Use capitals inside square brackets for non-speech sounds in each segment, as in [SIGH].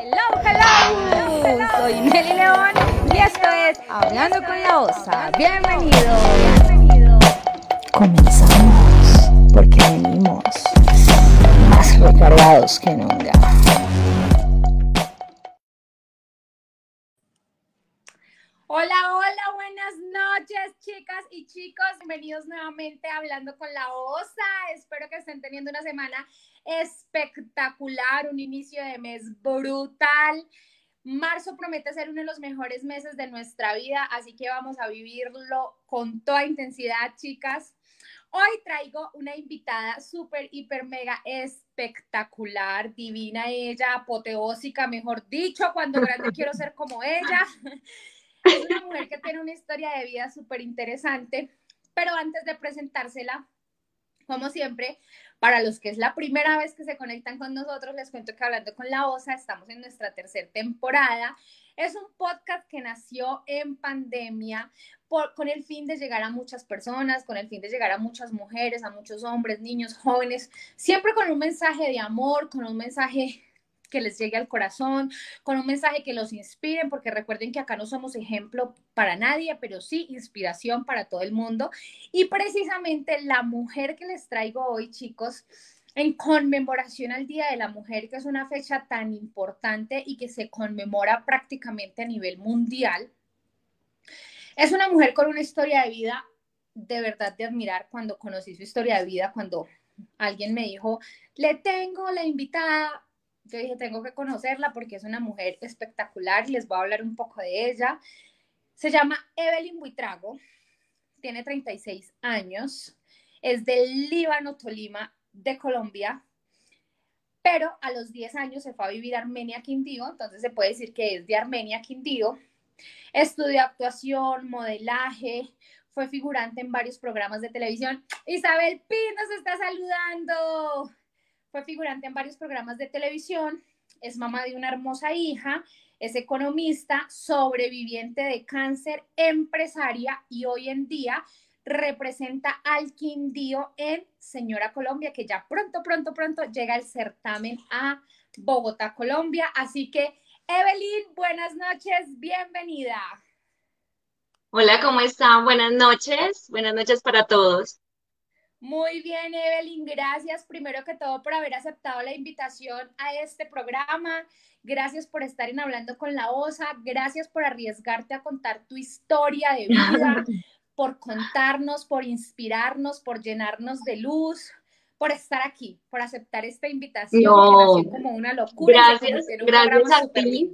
Hello, hello, Soy Nelly León y esto es Hablando con la Osa. Bienvenido. Comenzamos porque venimos más recargados que nunca. Hola, hola, buenas noches, chicas y chicos. Bienvenidos nuevamente a Hablando con la Osa. Espero que estén teniendo una semana espectacular, un inicio de mes brutal. Marzo promete ser uno de los mejores meses de nuestra vida, así que vamos a vivirlo con toda intensidad, chicas. Hoy traigo una invitada súper, hiper, mega espectacular, divina ella, apoteósica, mejor dicho, cuando grande quiero ser como ella. [LAUGHS] Es una mujer que tiene una historia de vida súper interesante, pero antes de presentársela, como siempre, para los que es la primera vez que se conectan con nosotros, les cuento que hablando con la OSA, estamos en nuestra tercera temporada. Es un podcast que nació en pandemia por, con el fin de llegar a muchas personas, con el fin de llegar a muchas mujeres, a muchos hombres, niños, jóvenes, siempre con un mensaje de amor, con un mensaje que les llegue al corazón, con un mensaje que los inspiren, porque recuerden que acá no somos ejemplo para nadie, pero sí inspiración para todo el mundo. Y precisamente la mujer que les traigo hoy, chicos, en conmemoración al Día de la Mujer, que es una fecha tan importante y que se conmemora prácticamente a nivel mundial, es una mujer con una historia de vida de verdad de admirar. Cuando conocí su historia de vida, cuando alguien me dijo, le tengo la invitada yo dije, tengo que conocerla porque es una mujer espectacular y les voy a hablar un poco de ella. Se llama Evelyn Buitrago, tiene 36 años, es del Líbano, Tolima, de Colombia, pero a los 10 años se fue a vivir a Armenia, Quindío, entonces se puede decir que es de Armenia, Quindío. Estudió actuación, modelaje, fue figurante en varios programas de televisión. Isabel Pino nos está saludando. Fue figurante en varios programas de televisión, es mamá de una hermosa hija, es economista, sobreviviente de cáncer, empresaria y hoy en día representa al Quindío en Señora Colombia, que ya pronto, pronto, pronto llega el certamen a Bogotá, Colombia. Así que, Evelyn, buenas noches, bienvenida. Hola, ¿cómo están? Buenas noches, buenas noches para todos. Muy bien, Evelyn, gracias primero que todo por haber aceptado la invitación a este programa. Gracias por estar en Hablando con la OSA. Gracias por arriesgarte a contar tu historia de vida, [LAUGHS] por contarnos, por inspirarnos, por llenarnos de luz, por estar aquí, por aceptar esta invitación que nació como una locura. Gracias, gracias a ti.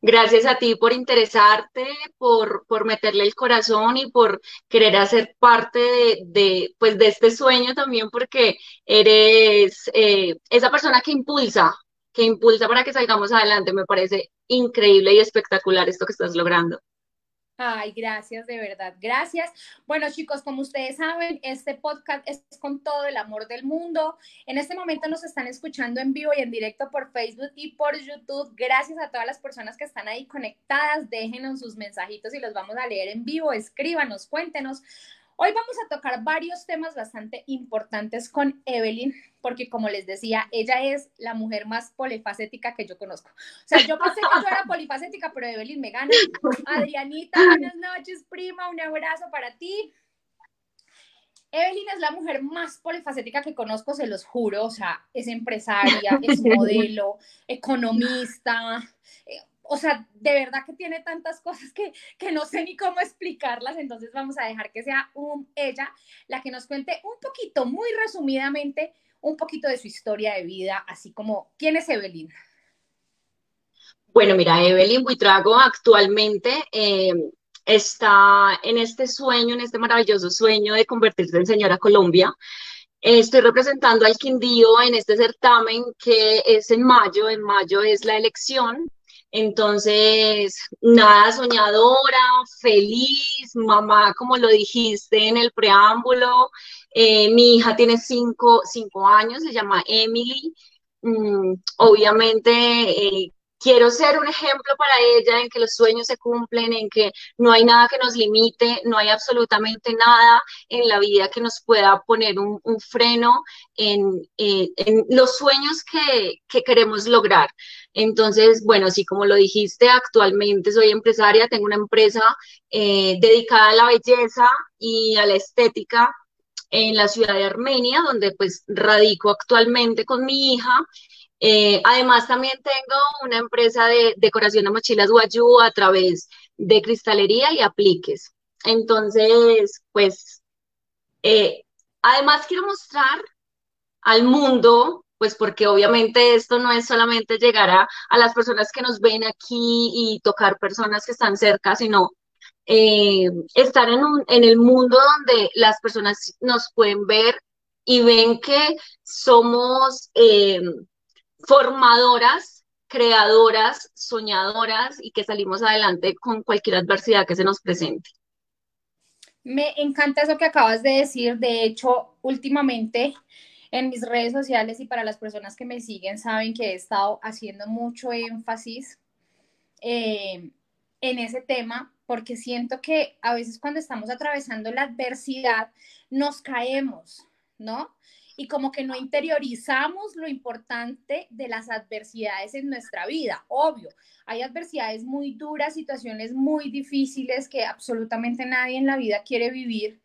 Gracias a ti por interesarte, por, por meterle el corazón y por querer hacer parte de, pues, de este sueño también, porque eres eh, esa persona que impulsa, que impulsa para que salgamos adelante. Me parece increíble y espectacular esto que estás logrando. Ay, gracias, de verdad, gracias. Bueno, chicos, como ustedes saben, este podcast es con todo el amor del mundo. En este momento nos están escuchando en vivo y en directo por Facebook y por YouTube. Gracias a todas las personas que están ahí conectadas. Déjenos sus mensajitos y los vamos a leer en vivo. Escríbanos, cuéntenos. Hoy vamos a tocar varios temas bastante importantes con Evelyn, porque como les decía, ella es la mujer más polifacética que yo conozco. O sea, yo pensé que yo era [LAUGHS] polifacética, pero Evelyn me gana. Adrianita, [LAUGHS] buenas noches, prima, un abrazo para ti. Evelyn es la mujer más polifacética que conozco, se los juro. O sea, es empresaria, es [LAUGHS] modelo, economista, eh, o sea, de verdad que tiene tantas cosas que, no sé ni cómo explicarlas, entonces vamos a dejar que sea ella la que nos cuente un poquito, muy resumidamente, un poquito de su historia de vida, así como, ¿quién es Evelyn? Bueno, mira, Evelyn Buitrago actualmente eh, está en este sueño, en este maravilloso sueño de convertirse en señora Colombia. Estoy representando al Quindío en este certamen que es en mayo. En mayo es la elección entonces, nada, soñadora, feliz, mamá, como lo dijiste en el preámbulo. Eh, mi hija tiene cinco, años, se llama Emily. Mm, obviamente, eh, quiero ser un ejemplo para ella en que los sueños se cumplen, en que no hay nada que nos limite, no hay absolutamente nada en la vida que nos pueda poner un, freno en, eh, en, los sueños que, que queremos lograr. Entonces, bueno, sí, como lo dijiste, actualmente soy empresaria, tengo una empresa eh, dedicada a la belleza y a la estética en la ciudad de Armenia, donde pues radico actualmente con mi hija. Eh, además, también tengo una empresa de decoración de mochilas Guayú a través de cristalería y apliques. Entonces, pues, eh, además quiero mostrar al mundo, pues porque obviamente esto no es solamente llegar a, a las personas que nos ven aquí y tocar personas que están cerca, sino eh, estar en, un, en el mundo donde las personas nos pueden ver y ven que somos formadoras, creadoras, soñadoras y que salimos adelante con cualquier adversidad que se nos presente. Me encanta eso que acabas de decir. De hecho, últimamente en mis redes sociales y para las personas que me siguen saben que he estado haciendo mucho énfasis eh, en ese tema porque siento que a veces cuando estamos atravesando la adversidad nos caemos, ¿no? Y como que no interiorizamos lo importante de las adversidades en nuestra vida. Obvio, hay adversidades muy duras, situaciones muy difíciles que absolutamente nadie en la vida quiere vivir,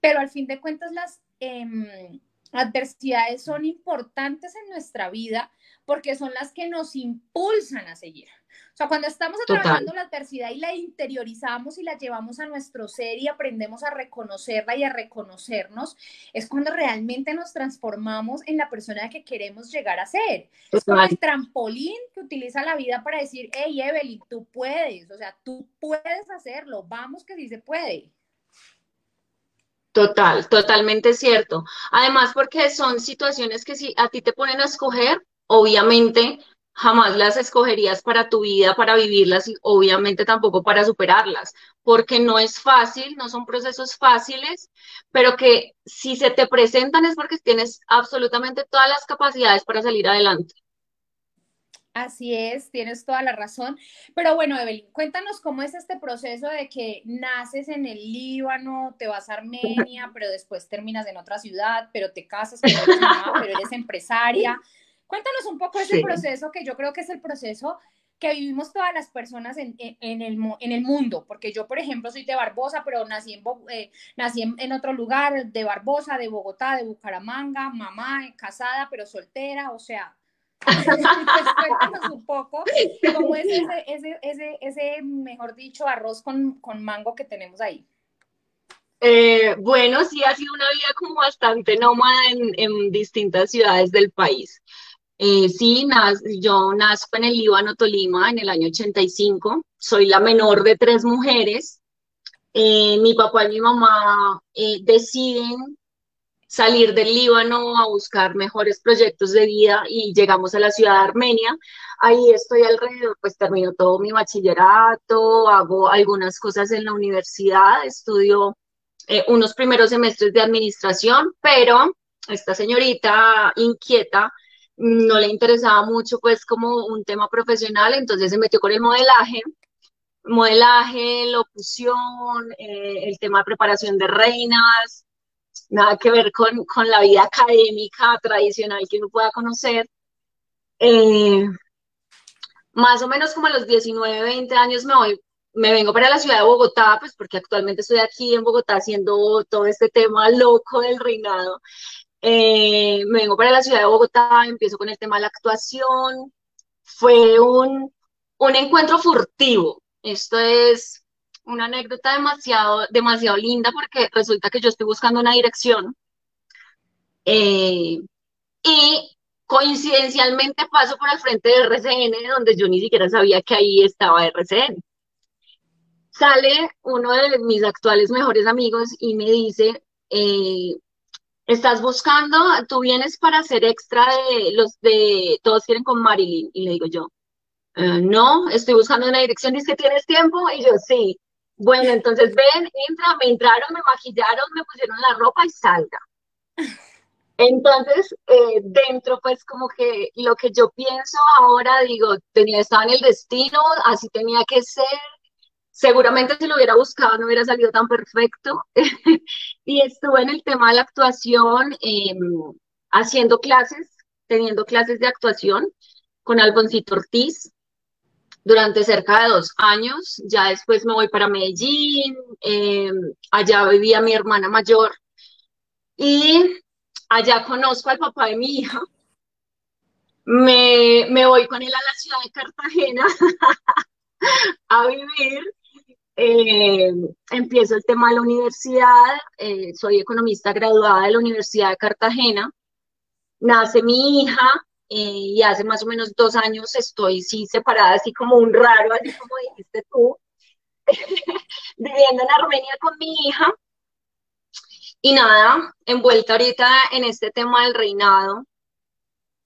pero al fin de cuentas las em, adversidades son importantes en nuestra vida porque son las que nos impulsan a seguir. O sea, cuando estamos atravesando la adversidad y la interiorizamos y la llevamos a nuestro ser y aprendemos a reconocerla y a reconocernos, es cuando realmente nos transformamos en la persona que queremos llegar a ser. Es como el trampolín que utiliza la vida para decir, hey Evelyn, tú puedes, o sea, tú puedes hacerlo, vamos que sí se puede. Total, totalmente cierto. Además, porque son situaciones que si a ti te ponen a escoger, obviamente jamás las escogerías para tu vida, para vivirlas y obviamente tampoco para superarlas, porque no es fácil, no son procesos fáciles, pero que si se te presentan es porque tienes absolutamente todas las capacidades para salir adelante. Así es, tienes toda la razón. Pero bueno, Evelyn, cuéntanos cómo es este proceso de que naces en el Líbano, te vas a Armenia, [LAUGHS] pero después terminas en otra ciudad, pero te casas, pero eres, [LAUGHS] pero eres empresaria. Cuéntanos un poco ese proceso que yo creo que es el proceso que vivimos todas las personas en, en, el, en, el, mundo, porque yo, por ejemplo, soy de Barbosa, pero nací en, eh, nací en, otro lugar, de Barbosa, de Bogotá, de Bucaramanga, mamá, casada, pero soltera, o sea, [LAUGHS] cuéntanos un poco cómo es ese, ese, ese, mejor dicho, arroz con, con mango que tenemos ahí. Eh, bueno, sí, ha sido una vida como bastante nómada en, en distintas ciudades del país. Eh, sí, yo nazco en el Líbano, Tolima, en el año 85. Soy la menor de tres mujeres. Eh, mi papá y mi mamá deciden salir del Líbano a buscar mejores proyectos de vida y llegamos a la ciudad de Armenia. Ahí estoy alrededor, pues termino todo mi bachillerato, hago algunas cosas en la universidad, estudio unos primeros semestres de administración, pero esta señorita inquieta no le interesaba mucho pues como un tema profesional, entonces se metió con el modelaje, modelaje, locución, eh, el tema de preparación de reinas, nada que ver con, la vida académica tradicional que uno pueda conocer. Eh, más o menos como a los 19, 20 años me voy, me vengo para la ciudad de Bogotá, pues porque actualmente estoy aquí en Bogotá haciendo todo este tema loco del reinado. Eh, me vengo para la ciudad de Bogotá, empiezo con el tema de la actuación. Fue un, un encuentro furtivo. Esto es una anécdota demasiado, demasiado linda porque resulta que yo estoy buscando una dirección eh, y coincidencialmente paso por el frente de RCN donde yo ni siquiera sabía que ahí estaba RCN. Sale uno de mis actuales mejores amigos y me dice, eh, estás buscando, tú vienes para ser extra de los de Todos quieren con Marilyn. Y le digo yo, eh, no, estoy buscando una dirección, dice que tienes tiempo. Y yo, sí. Bueno, entonces ven, entra, me entraron, me maquillaron, me pusieron la ropa y salga. [LAUGHS] Entonces, eh, dentro, pues como que lo que yo pienso ahora, digo, tenía, estaba en el destino, así tenía que ser. Seguramente si lo hubiera buscado no hubiera salido tan perfecto. [LAUGHS] y estuve en el tema de la actuación, em, haciendo clases, teniendo clases de actuación con Alboncito Ortiz durante cerca de dos años. Ya después me voy para Medellín, em, allá vivía mi hermana mayor. Y allá conozco al papá de mi hija, me, me voy con él a la ciudad de Cartagena [LAUGHS] a vivir. Eh, empiezo el tema de la universidad, eh, soy economista graduada de la Universidad de Cartagena, nace mi hija eh, y hace más o menos dos años estoy sí separada, así como un raro, así como dijiste tú, [LAUGHS] viviendo en Armenia con mi hija y nada, envuelta ahorita en este tema del reinado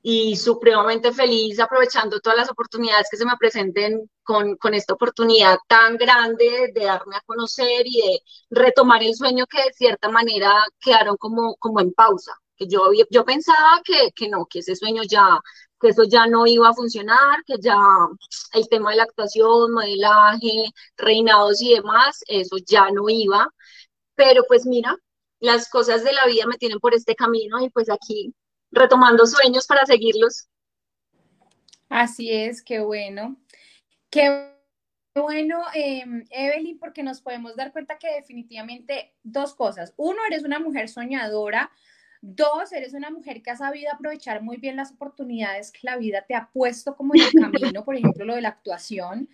y supremamente feliz aprovechando todas las oportunidades que se me presenten con, con esta oportunidad tan grande de darme a conocer y de retomar el sueño que de cierta manera quedaron como, como en pausa. Que yo, yo pensaba que, que no, que ese sueño ya, que eso ya no iba a funcionar, que ya el tema de la actuación, modelaje, reinados y demás, eso ya no iba. Pero pues mira, las cosas de la vida me tienen por este camino y pues aquí retomando sueños para seguirlos. Así es, qué bueno. Qué bueno, em, Evelyn, porque nos podemos dar cuenta que definitivamente dos cosas. Uno, eres una mujer soñadora. Dos, eres una mujer que ha sabido aprovechar muy bien las oportunidades que la vida te ha puesto como en el camino, por ejemplo, lo de la actuación.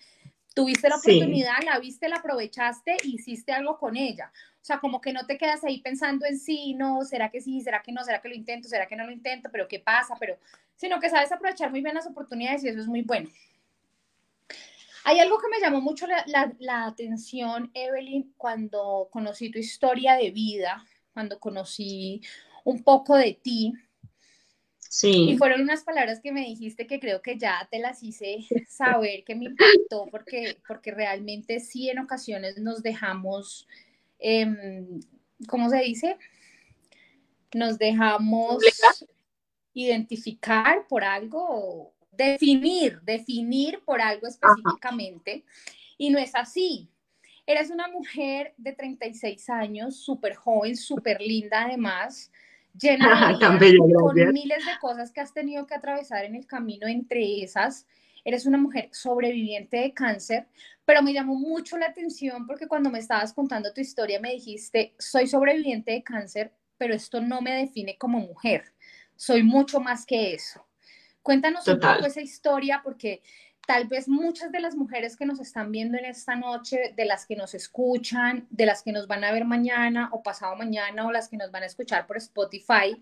Tuviste la oportunidad, la viste, la aprovechaste, hiciste algo con ella. O sea, como que no te quedas ahí pensando en sí, no, será que sí, será que no, será que lo intento, será que no lo intento, pero qué pasa, pero, sino que sabes aprovechar muy bien las oportunidades y eso es muy bueno. Hay algo que me llamó mucho la, la atención, Evelyn, cuando conocí tu historia de vida, cuando conocí un poco de ti, Sí. Y fueron unas palabras que me dijiste que creo que ya te las hice saber que me impactó porque, porque realmente sí en ocasiones nos dejamos, em, ¿cómo se dice? Nos dejamos identificar por algo, definir, definir por algo específicamente. Y no es así. Eres una mujer de 36 años, súper joven, súper linda además, llena [LAUGHS] de con miles de cosas que has tenido que atravesar en el camino, entre esas, eres una mujer sobreviviente de cáncer, pero me llamó mucho la atención porque cuando me estabas contando tu historia me dijiste, soy sobreviviente de cáncer, pero esto no me define como mujer, soy mucho más que eso. Cuéntanos un poco esa historia porque tal vez muchas de las mujeres que nos están viendo en esta noche, de las que nos escuchan, de las que nos van a ver mañana o pasado mañana o las que nos van a escuchar por Spotify,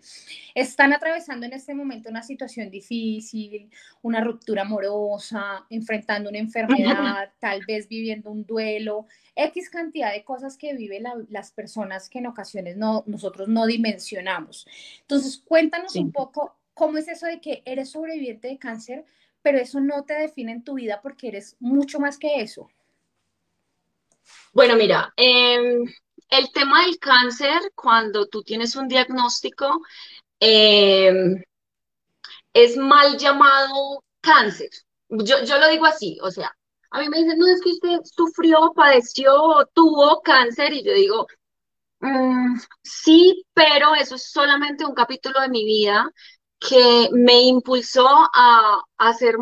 están atravesando en este momento una situación difícil, una ruptura amorosa, enfrentando una enfermedad, tal vez viviendo un duelo, X cantidad de cosas que viven las personas que en ocasiones no, nosotros no dimensionamos. Entonces, cuéntanos un poco cómo es eso de que eres sobreviviente de cáncer, pero eso no te define en tu vida porque eres mucho más que eso. Bueno, mira, em, el tema del cáncer, cuando tú tienes un diagnóstico, em, es mal llamado cáncer. Yo, yo lo digo así, o sea, a mí me dicen, no, es que usted sufrió, padeció, tuvo cáncer, y yo digo, mm, sí, pero eso es solamente un capítulo de mi vida que me impulsó a, a ser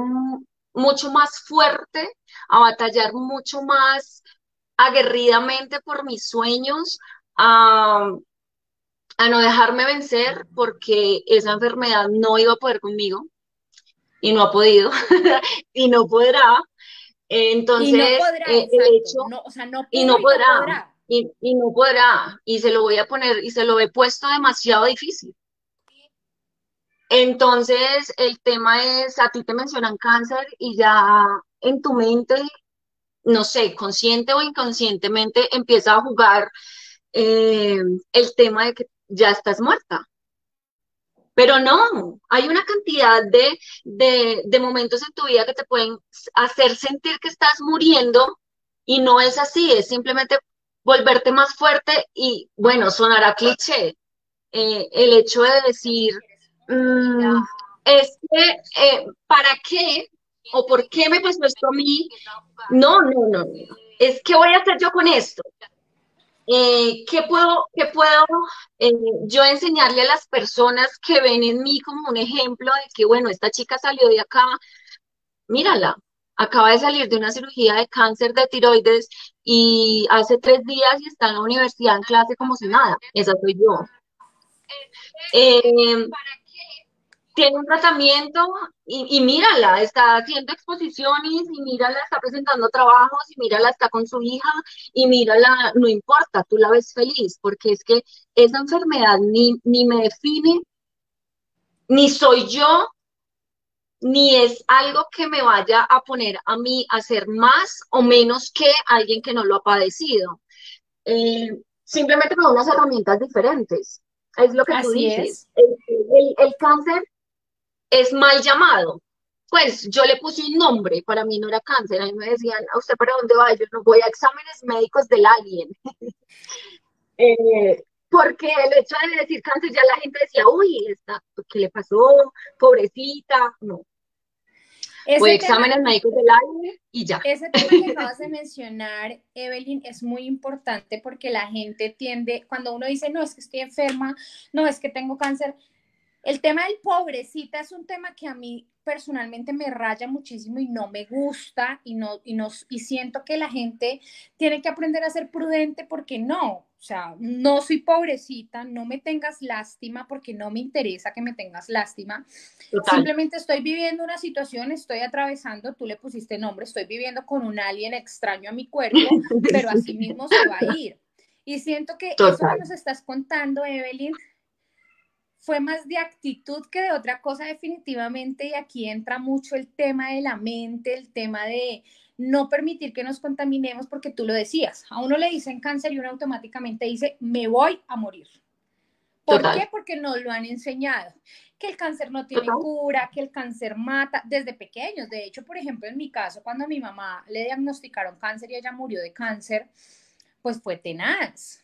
mucho más fuerte, a batallar mucho más aguerridamente por mis sueños, a, a no dejarme vencer porque esa enfermedad no iba a poder conmigo y no ha podido [LAUGHS] y no podrá. Entonces, y no podrá, eh, el hecho, o sea, no y no podrá, Y, y, no podrá, y se lo voy a poner, y se lo he puesto demasiado difícil. Entonces, el tema es, a ti te mencionan cáncer y ya en tu mente, no sé, consciente o inconscientemente empieza a jugar eh, el tema de que ya estás muerta. Pero no, hay una cantidad de, de, momentos en tu vida que te pueden hacer sentir que estás muriendo y no es así, es simplemente volverte más fuerte y, bueno, sonará cliché, eh, el hecho de decir, mm, es que, eh, ¿para qué? ¿O por qué me pasó esto a mí? No, no, no, es que voy a hacer yo con esto. Eh, ¿qué puedo, qué puedo eh, yo enseñarle a las personas que ven en mí como un ejemplo de que, bueno, esta chica salió de acá, mírala, acaba de salir de una cirugía de cáncer de tiroides y hace tres días y está en la universidad en clase como si nada, esa soy yo. Eh, tiene un tratamiento y, mírala, está haciendo exposiciones y mírala, está presentando trabajos y mírala, está con su hija y mírala, no importa, tú la ves feliz, porque es que esa enfermedad ni, ni me define, ni soy yo, ni es algo que me vaya a poner a mí a ser más o menos que alguien que no lo ha padecido. Eh, simplemente con unas herramientas diferentes. Es lo que tú dices. el cáncer es mal llamado. Pues yo le puse un nombre, para mí no era cáncer, a mí me decían, ¿a usted para dónde va? Yo no voy a exámenes médicos del alien. [LAUGHS] Eh, porque el hecho de decir cáncer ya la gente decía, uy, está, ¿qué le pasó? Pobrecita, no. Ese exámenes médicos del alien y ya. Ese tema que [LAUGHS] acabas de mencionar, Evelyn, es muy importante porque la gente tiende, cuando uno dice, no, es que estoy enferma, no, es que tengo cáncer, el tema del pobrecita es un tema que a mí personalmente me raya muchísimo y no me gusta y, no, y, y siento que la gente tiene que aprender a ser prudente porque no, o sea, no soy pobrecita, no me tengas lástima porque no me interesa que me tengas lástima. Simplemente estoy viviendo una situación, estoy atravesando, tú le pusiste nombre, estoy viviendo con un alien extraño a mi cuerpo, [LAUGHS] pero así mismo se va a ir. Y siento que eso que nos estás contando, Evelyn, fue más de actitud que de otra cosa definitivamente y aquí entra mucho el tema de la mente, el tema de no permitir que nos contaminemos porque tú lo decías, a uno le dicen cáncer y uno automáticamente dice, me voy a morir. ¿Por qué? Porque no lo han enseñado. Que el cáncer no tiene cura, que el cáncer mata desde pequeños. De hecho, por ejemplo, en mi caso, cuando a mi mamá le diagnosticaron cáncer y ella murió de cáncer, pues fue tenaz,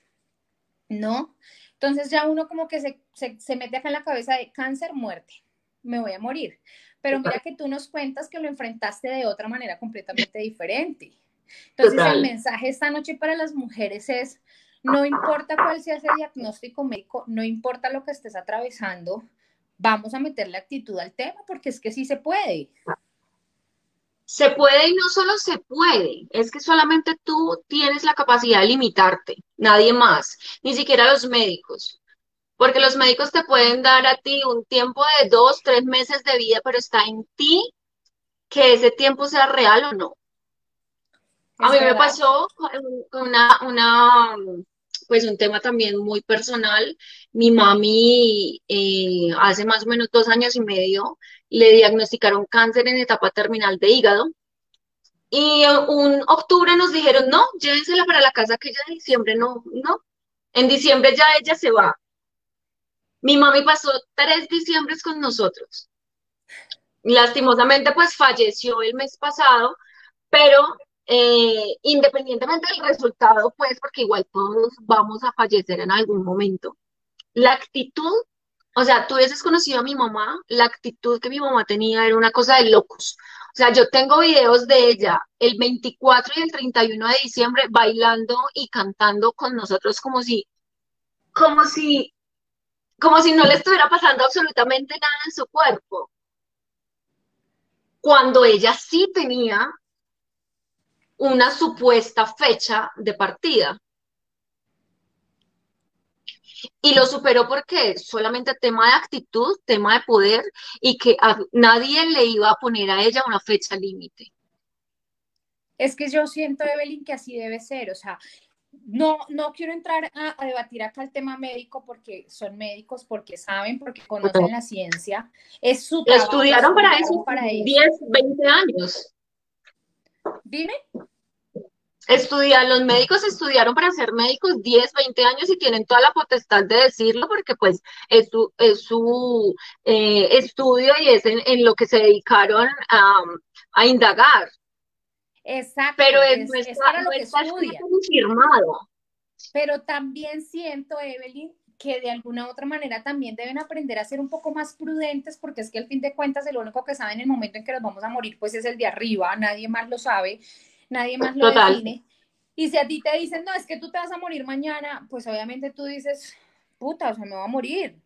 ¿no? Entonces ya uno como que se, mete acá en la cabeza de cáncer, muerte, me voy a morir. Pero mira que tú nos cuentas que lo enfrentaste de otra manera completamente diferente. Entonces el mensaje esta noche para las mujeres es, no importa cuál sea ese diagnóstico médico, no importa lo que estés atravesando, vamos a meterle actitud al tema porque es que sí se puede. Se puede y no solo se puede, es que solamente tú tienes la capacidad de limitarte, nadie más, ni siquiera los médicos. Porque los médicos te pueden dar a ti un tiempo de dos, tres meses de vida, pero está en ti que ese tiempo sea real o no. a mí me pasó una, una, pues un tema también muy personal. Mi mami eh, hace más o menos dos años y medio le diagnosticaron cáncer en etapa terminal de hígado. Y un octubre nos dijeron, no, llévensela para la casa que ya en diciembre no, no. En diciembre ya ella se va. Mi mami pasó tres diciembres con nosotros. Lastimosamente, pues falleció el mes pasado, pero eh, independientemente del resultado, pues porque igual todos vamos a fallecer en algún momento. La actitud o sea, tú hubieses conocido a mi mamá, la actitud que mi mamá tenía era una cosa de locos. O sea, yo tengo videos de ella el 24 y el 31 de diciembre bailando y cantando con nosotros como si, como si, como si no le estuviera pasando absolutamente nada en su cuerpo. Cuando ella sí tenía una supuesta fecha de partida. Y lo superó porque solamente tema de actitud, tema de poder y que a nadie le iba a poner a ella una fecha límite. Es que yo siento, Evelyn, que así debe ser. O sea, no, no quiero entrar a, debatir acá el tema médico porque son médicos, porque saben, porque conocen la ciencia. Es su Estudiaron para eso, para 10, 20 años. Dime estudiar, los médicos estudiaron para ser médicos 10, 20 años y tienen toda la potestad de decirlo porque pues es su, es su eh, estudio y es en, lo que se dedicaron a, indagar. Exacto. Pero es, es, para lo que confirmado. Pero también siento, Evelyn, que de alguna u otra manera también deben aprender a ser un poco más prudentes, porque es que al fin de cuentas el único que sabe en el momento en que nos vamos a morir, pues es el de arriba, nadie más lo sabe, nadie más lo define. Y si a ti te dicen, no, es que tú te vas a morir mañana, pues obviamente tú dices, puta, o sea, me voy a morir,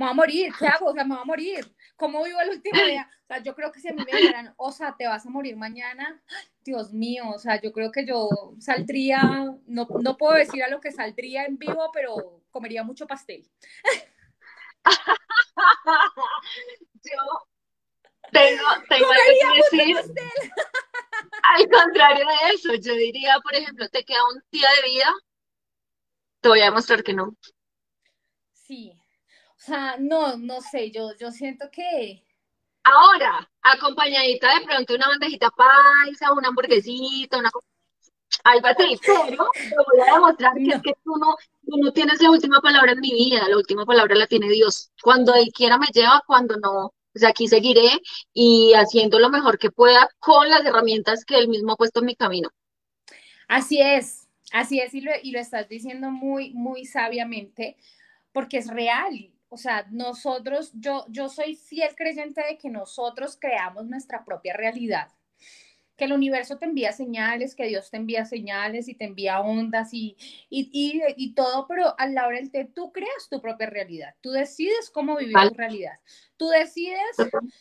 me voy a morir, ¿qué hago? O sea, me voy a morir, ¿cómo vivo el último día? O sea, yo creo que si a mí me dijeran, o sea, te vas a morir mañana, Dios mío, o sea, yo creo que yo saldría, no, no puedo decir a lo que saldría en vivo, pero comería mucho pastel. [LAUGHS] yo tengo, tengo algo que decir. Al contrario de eso, yo diría, por ejemplo, te queda un día de vida, te voy a demostrar que no. Sí, o sea, no, no sé, yo, yo siento que... Ahora, acompañadita de pronto una bandejita paisa, una hamburguesita, una algo así, [LAUGHS] pero te voy a demostrar que es que tú no, tú no tienes la última palabra en mi vida, la última palabra la tiene Dios. Cuando Él quiera me lleva, cuando no, pues aquí seguiré y haciendo lo mejor que pueda con las herramientas que Él mismo ha puesto en mi camino. Así es, así es, y lo, y lo estás diciendo muy, muy sabiamente, porque es real. O sea, nosotros, yo, yo soy fiel creyente de que nosotros creamos nuestra propia realidad. Que el universo te envía señales, que Dios te envía señales y te envía ondas y, y, y, todo, pero a la hora del té tú creas tu propia realidad. Tú decides cómo vivir tu realidad. Tú decides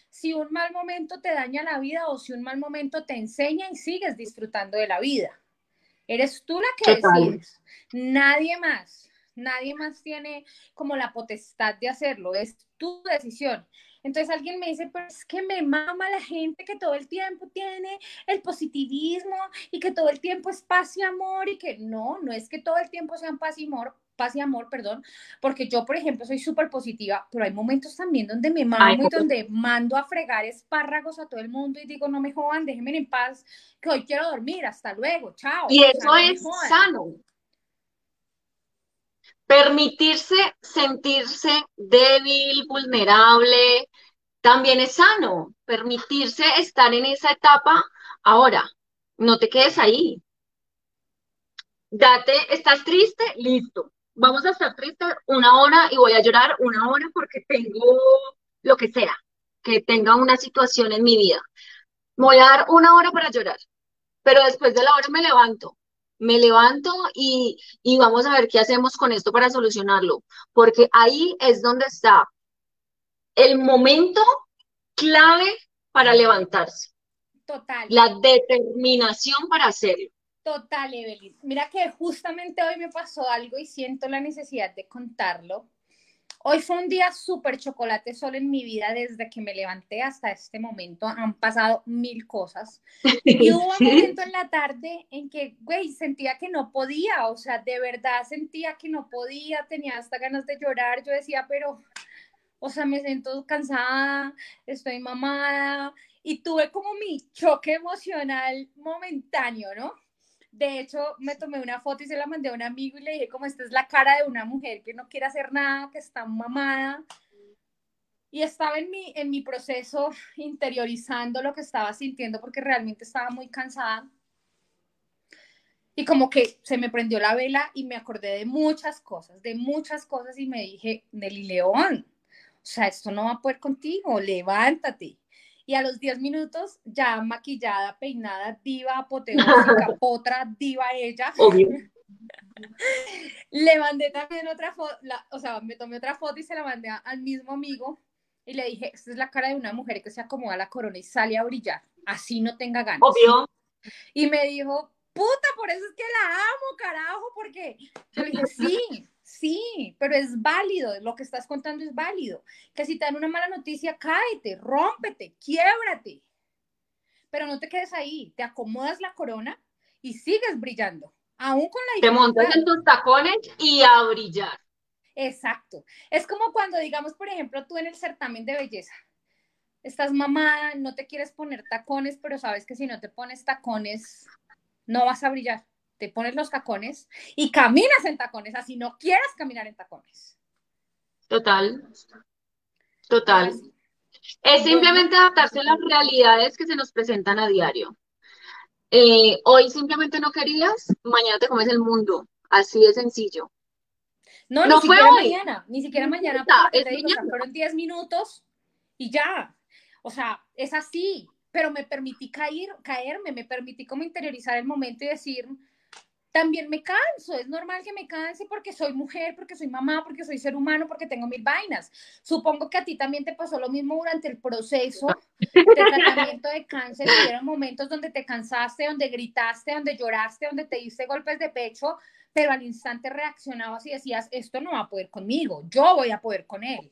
si un mal momento te daña la vida o si un mal momento te enseña y sigues disfrutando de la vida. Eres tú la que decides, nadie más. Nadie más tiene como la potestad de hacerlo, es tu decisión. Entonces alguien me dice, pero es que me mama la gente que todo el tiempo tiene el positivismo y que todo el tiempo es paz y amor y que no, no es que todo el tiempo sean paz y amor, paz y amor, perdón, porque yo, por ejemplo, soy súper positiva, pero hay momentos también donde me mamo y donde mando a fregar espárragos a todo el mundo y digo, no me jodan, déjenme en paz, que hoy quiero dormir, hasta luego, chao. Y eso es sano, Permitirse sentirse débil, vulnerable, también es sano. Permitirse estar en esa etapa. Ahora, no te quedes ahí. Date, ¿estás triste? Listo. Vamos a estar triste una hora y voy a llorar una hora porque tengo lo que sea, que tenga una situación en mi vida. voy a dar una hora para llorar, pero después de la hora me levanto me levanto y, vamos a ver qué hacemos con esto para solucionarlo, porque ahí es donde está el momento clave para levantarse. Total. La determinación para hacerlo. Total, Evelyn. Mira que justamente hoy me pasó algo y siento la necesidad de contarlo. Hoy fue un día súper chocolate solo en mi vida desde que me levanté hasta este momento. Han pasado mil cosas. Y [LAUGHS] hubo un momento en la tarde en que, güey, sentía que no podía. O sea, de verdad sentía que no podía. Tenía hasta ganas de llorar. Yo decía, pero, o sea, me siento cansada, estoy mamada. Y tuve como mi choque emocional momentáneo, ¿no? De hecho, me tomé una foto y se la mandé a un amigo y le dije, como esta es la cara de una mujer que no quiere hacer nada, que está mamada. Y estaba en mi, en mi proceso interiorizando lo que estaba sintiendo porque realmente estaba muy cansada. Y como que se me prendió la vela y me acordé de muchas cosas, de muchas cosas y me dije, Nelly León, o sea, esto no va a poder contigo, levántate y a los 10 minutos ya maquillada, peinada, diva, apoteósica, [LAUGHS] otra diva ella. Obvio. le mandé también otra foto, o sea, me tomé otra foto y se la mandé al mismo amigo y le dije, esta es la cara de una mujer que se acomoda la corona y sale a brillar, así no tenga ganas. Obvio. Y me dijo, puta, por eso es que la amo, carajo, porque yo le dije, sí, Sí, pero es válido, lo que estás contando es válido. Que si te dan una mala noticia, cáete, rómpete, quiebrate. Pero no te quedes ahí, te acomodas la corona y sigues brillando, aún con la Te montas en tus tacones y a brillar. Exacto. Es como cuando, digamos, por ejemplo, tú en el certamen de belleza, estás mamada, no te quieres poner tacones, pero sabes que si no te pones tacones, no vas a brillar te pones los tacones y caminas en tacones, así no quieras caminar en tacones. Total, total. Es simplemente adaptarse a las realidades que se nos presentan a diario. Eh, hoy simplemente no querías, mañana te comes el mundo, así de sencillo. No, No ni fue siquiera hoy. mañana, ni siquiera mañana, porque es te digo, o sea, fueron 10 minutos y ya. O sea, es así, pero me permití caer, caerme, me permití como interiorizar el momento y decir, también me canso, es normal que me canse porque soy mujer, porque soy mamá, porque soy ser humano, porque tengo mil vainas. Supongo que a ti también te pasó lo mismo durante el proceso de tratamiento de cáncer, hubieron momentos donde te cansaste, donde gritaste, donde lloraste, donde te diste golpes de pecho, pero al instante reaccionabas y decías, esto no va a poder conmigo, yo voy a poder con él.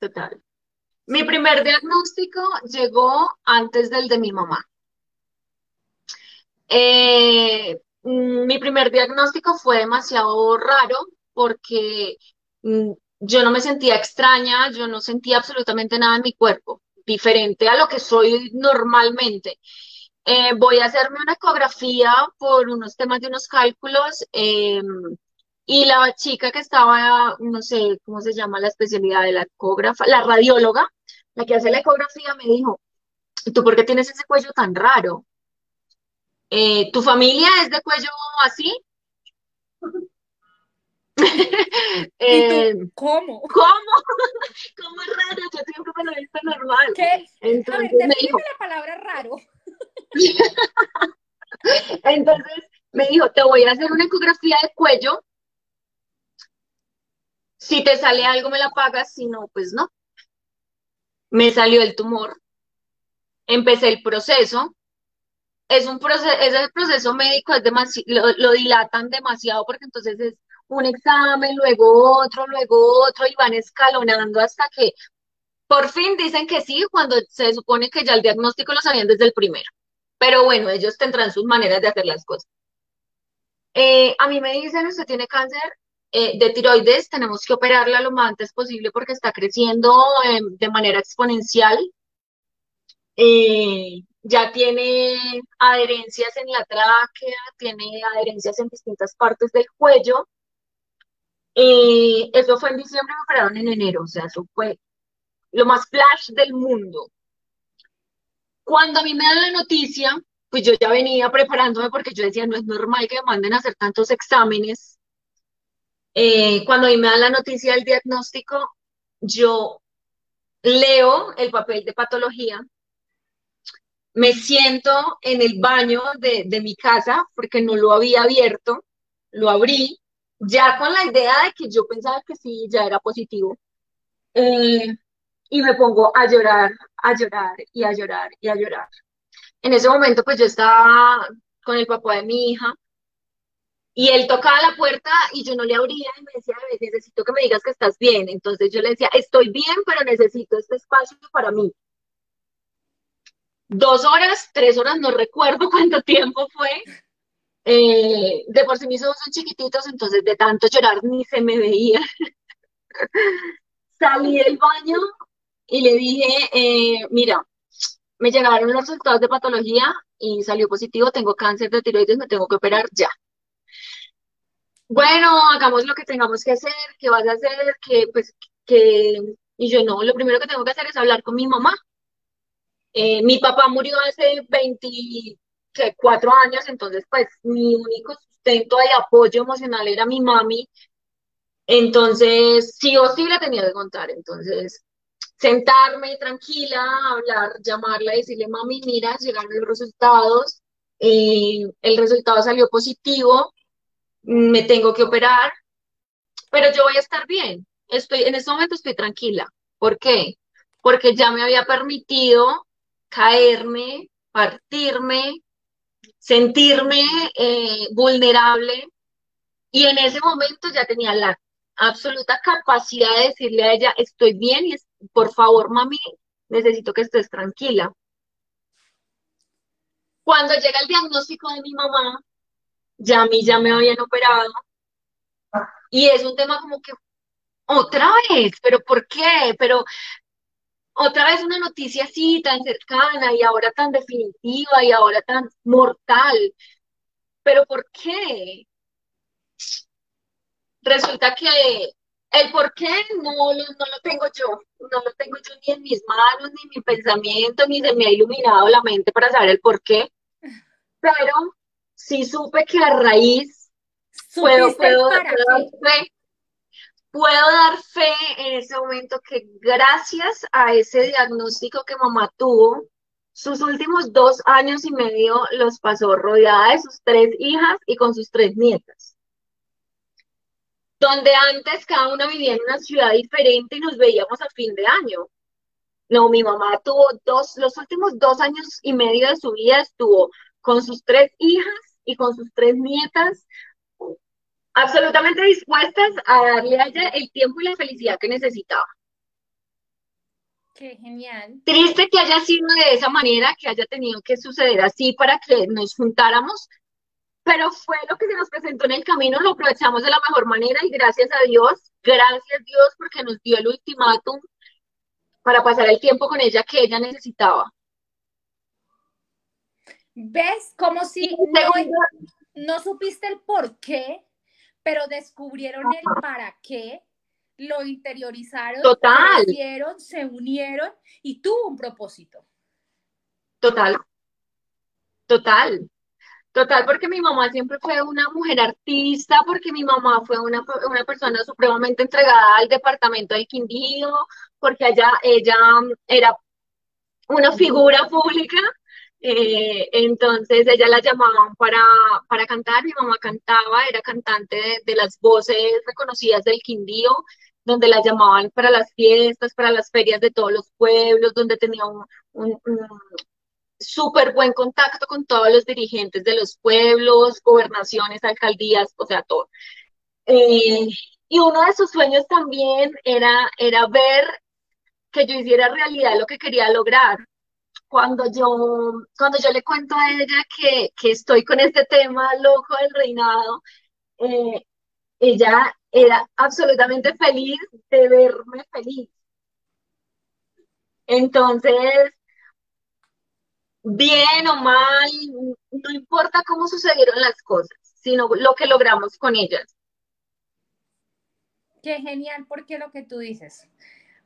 Total. Mi primer diagnóstico llegó antes del de mi mamá. Eh, mi primer diagnóstico fue demasiado raro porque mm, yo no me sentía extraña, yo no sentía absolutamente nada en mi cuerpo, diferente a lo que soy normalmente. Eh, voy a hacerme una ecografía por unos temas de unos cálculos eh, y la chica que estaba, no sé cómo se llama la especialidad de la ecógrafa, la radióloga, la que hace la ecografía, me dijo, ¿tú por qué tienes ese cuello tan raro? Eh, ¿tu familia es de cuello así? [LAUGHS] [LAUGHS] ¿Y Eh, tú cómo? ¿cómo? [LAUGHS] ¿Cómo es raro? Yo siempre me lo he visto normal. ¿Qué? A ver, me dijo, la palabra raro. entonces me dijo, te voy a hacer una ecografía de cuello. Si te sale algo me la pagas, si no, pues no. Me salió el tumor. Empecé el proceso. Es un proceso, es el proceso médico, es demasi- lo, dilatan demasiado porque entonces es un examen, luego otro, luego otro y van escalonando hasta que por fin dicen que sí, cuando se supone que ya el diagnóstico lo sabían desde el primero. Pero bueno, ellos tendrán sus maneras de hacer las cosas. Eh, a mí me dicen, usted tiene cáncer eh, de tiroides, tenemos que operarla lo más antes posible porque está creciendo eh, de manera exponencial. Eh, ya tiene adherencias en la tráquea, tiene adherencias en distintas partes del cuello. Eh, eso fue en diciembre, me operaron en enero, o sea, eso fue lo más flash del mundo. Cuando a mí me dan la noticia, pues yo ya venía preparándome porque yo decía, no es normal que me manden a hacer tantos exámenes. Eh, cuando a mí me dan la noticia del diagnóstico, yo leo el papel de patología, me siento en el baño de, de mi casa porque no lo había abierto, lo abrí, ya con la idea de que yo pensaba que sí, ya era positivo. Eh, y me pongo a llorar, a llorar y a llorar y a llorar. En ese momento, pues yo estaba con el papá de mi hija y él tocaba la puerta y yo no le abría y me decía, "Bebé, necesito que me digas que estás bien. Entonces yo le decía, estoy bien, pero necesito este espacio para mí. Dos horas, tres horas, no recuerdo [LAUGHS] cuánto tiempo fue. Eh, de por sí mis ojos son chiquititos, entonces de tanto llorar ni se me veía. [LAUGHS] Salí del baño y le dije, eh, mira, me llegaron los resultados de patología y salió positivo, tengo cáncer de tiroides, me tengo que operar ya. Bueno, hagamos lo que tengamos que hacer, ¿qué vas a hacer? Que pues que y yo no, lo primero que tengo que hacer es hablar con mi mamá. Eh, mi papá murió hace 24 años, entonces pues mi único sustento de apoyo emocional era mi mami. Entonces, sí o sí la tenía que contar. Entonces, sentarme tranquila, hablar, llamarla y decirle, mami, mira, llegaron los resultados, eh, el resultado salió positivo, me tengo que operar, pero yo voy a estar bien. Estoy, en este momento estoy tranquila. ¿Por qué? Porque ya me había permitido caerme, partirme, sentirme eh, vulnerable y en ese momento ya tenía la absoluta capacidad de decirle a ella, estoy bien y por favor, mami, necesito que estés tranquila. Cuando llega el diagnóstico de mi mamá, ya a mí ya me habían operado y es un tema como que otra vez, pero ¿por qué? Pero otra vez una noticia así tan cercana y ahora tan definitiva y ahora tan mortal, pero ¿por qué? Resulta que el por qué no, lo- no lo tengo yo, no lo tengo yo ni en mis manos, ni en mi pensamiento, ni se me ha iluminado la mente para saber el por qué, pero sí supe que a raíz puedo, ¿Supiste el puedo, puedo puedo dar fe en ese momento que gracias a ese diagnóstico que mamá tuvo, sus últimos dos años y medio los pasó rodeada de sus tres hijas y con sus tres nietas. Donde antes cada una vivía en una ciudad diferente y nos veíamos a fin de año. No, mi mamá tuvo dos, los últimos dos años y medio de su vida estuvo con sus tres hijas y con sus tres nietas, absolutamente dispuestas a darle a ella el tiempo y la felicidad que necesitaba. Qué genial. Triste que haya sido de esa manera, que haya tenido que suceder así para que nos juntáramos, pero fue lo que se nos presentó en el camino, lo aprovechamos de la mejor manera y gracias a Dios, gracias Dios porque nos dio el ultimátum para pasar el tiempo con ella que ella necesitaba. ¿Ves? Como si no, no supiste el por qué, pero descubrieron el para qué, lo interiorizaron, Total. se unieron y tuvo un propósito. Total. Total. Total, porque mi mamá siempre fue una mujer artista, porque mi mamá fue una, una persona supremamente entregada al departamento del Quindío, porque allá ella era una figura pública eh, entonces ella la llamaban para, para cantar, mi mamá cantaba, era cantante de, las voces reconocidas del Quindío, donde la llamaban para las fiestas, para las ferias de todos los pueblos, donde tenía un, un, súper buen contacto con todos los dirigentes de los pueblos, gobernaciones, alcaldías, o sea, todo. Eh, y uno de sus sueños también era, era ver que yo hiciera realidad lo que quería lograr cuando yo, cuando yo le cuento a ella que, que estoy con este tema loco del reinado, eh, ella era absolutamente feliz de verme feliz. Entonces, bien o mal, no importa cómo sucedieron las cosas, sino lo que logramos con ellas. Qué genial, porque lo que tú dices,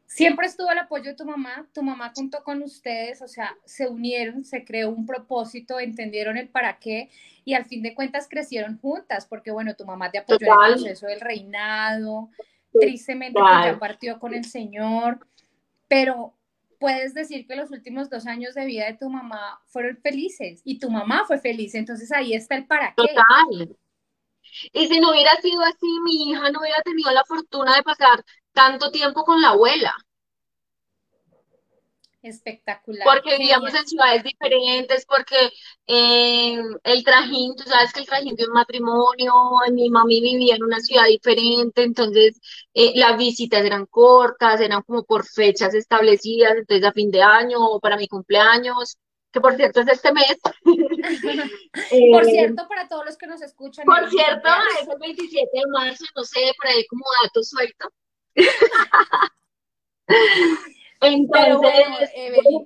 Siempre estuvo el apoyo de tu mamá, tu mamá contó con ustedes, o sea, se unieron, se creó un propósito, entendieron el para qué y al fin de cuentas crecieron juntas, porque bueno, tu mamá te apoyó en el proceso del reinado, tristemente ya partió con el Señor, pero puedes decir que los últimos dos años de vida de tu mamá fueron felices y tu mamá fue feliz, entonces ahí está el para qué. Total. Y si no hubiera sido así, mi hija no hubiera tenido la fortuna de pasar tanto tiempo con la abuela. Espectacular. Porque vivíamos en ciudades diferentes, porque eh, el trajín, tú sabes que el trajín de un matrimonio, mi mami vivía en una ciudad diferente, entonces eh, las visitas eran cortas, eran como por fechas establecidas, entonces a fin de año o para mi cumpleaños, que por cierto es este mes. [LAUGHS] por eh, cierto, para todos los que nos escuchan. Por cierto, es el 27 de marzo, no sé, por ahí como dato suelto. [LAUGHS] Entonces,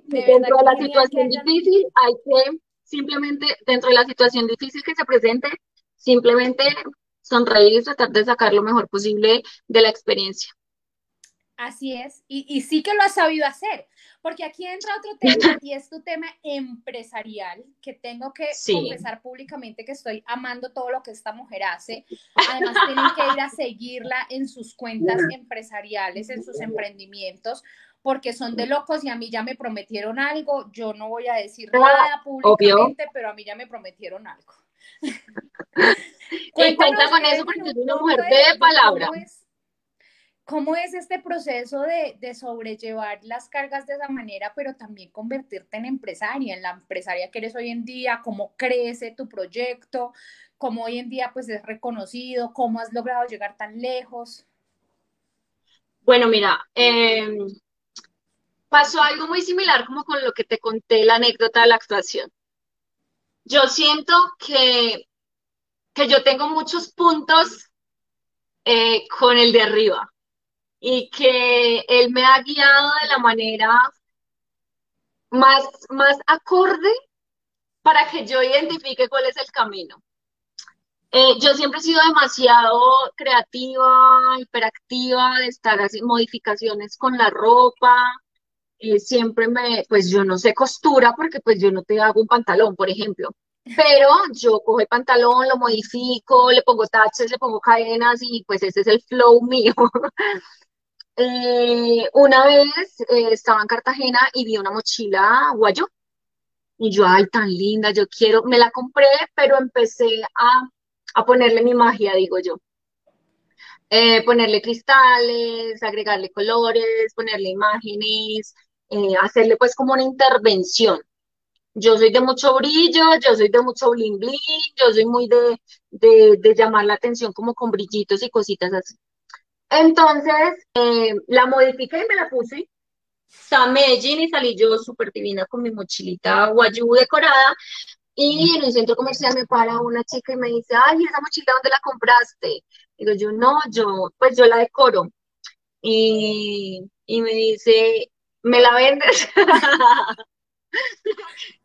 dentro de la situación difícil, hay que simplemente, dentro de la situación difícil que se presente, simplemente sonreír y tratar de sacar lo mejor posible de la experiencia. Así es, y, y sí que lo has sabido hacer, porque aquí entra otro tema y es tu tema empresarial, que tengo que confesar públicamente que estoy amando todo lo que esta mujer hace. Además, tienen que ir a seguirla en sus cuentas empresariales, en sus emprendimientos, porque son de locos y a mí ya me prometieron algo. Yo no voy a decir ah, nada públicamente, pero a mí ya me prometieron algo. [LAUGHS] cuenta con eso porque es una mujer de palabra. ¿Cómo es este proceso de, sobrellevar las cargas de esa manera, pero también convertirte en empresaria, en la empresaria que eres hoy en día? ¿Cómo crece tu proyecto? ¿Cómo hoy en día pues es reconocido? ¿Cómo has logrado llegar tan lejos? Bueno, mira, em, pasó algo muy similar como con lo que te conté, la anécdota de la actuación. Yo siento que, que yo tengo muchos puntos eh, con el de arriba y que él me ha guiado de la manera más, más acorde para que yo identifique cuál es el camino. Eh, yo siempre he sido demasiado creativa, hiperactiva, de estar haciendo modificaciones con la ropa. Siempre me, pues yo no sé costura porque pues yo no te hago un pantalón, por ejemplo. pero yo cojo el pantalón, lo modifico, le pongo taches, le pongo cadenas y pues ese es el flow [LAUGHS] mío. Eh, una vez eh, estaba en Cartagena y vi una mochila guayo y yo, ay, tan linda, yo quiero, me la compré, pero empecé a, a ponerle mi magia, digo yo. Eh, ponerle cristales, agregarle colores, ponerle imágenes, hacerle pues como una intervención. Yo soy de mucho brillo, yo soy de mucho bling bling, yo soy muy de, de, de llamar la atención como con brillitos y cositas así. Entonces, eh, la modifiqué y me la puse. En Medellín y salí yo súper divina con mi mochilita guayú decorada. Y en un centro comercial me para una chica y me dice, ay, ¿esa mochila dónde la compraste? Digo yo, no, yo, pues yo la decoro. Y, y me dice, ¿me la vendes? [LAUGHS]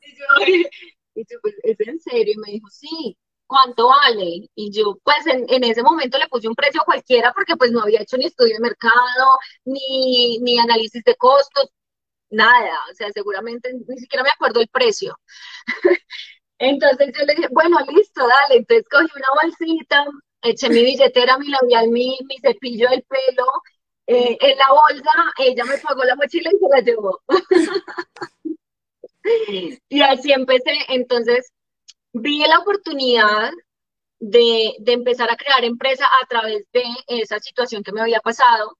y yo, [LAUGHS] y yo, pues, ¿es en serio? Y me dijo, sí. ¿Cuánto vale? Y yo, pues en, ese momento le puse un precio cualquiera porque pues no había hecho ni estudio de mercado, ni, ni análisis de costos, nada, o sea, seguramente ni siquiera me acuerdo el precio. [LAUGHS] Entonces yo le dije, bueno, listo, dale. Entonces cogí una bolsita, eché mi billetera, mi labial, mi, mi cepillo del pelo eh, en la bolsa, ella me pagó la mochila y se la llevó. [LAUGHS] y así empecé. Entonces, vi la oportunidad de, empezar a crear empresa a través de esa situación que me había pasado.